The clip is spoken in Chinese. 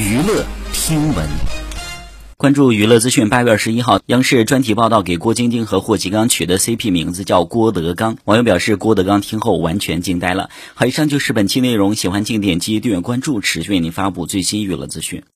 娱乐听闻。关注娱乐资讯八月二十一号央视专题报道给郭晶晶和霍启刚取的 cp 名字叫郭德纲。网友表示郭德纲听后完全惊呆了。好以上就是本期内容喜欢请点击订阅关注持续为您发布最新娱乐资讯。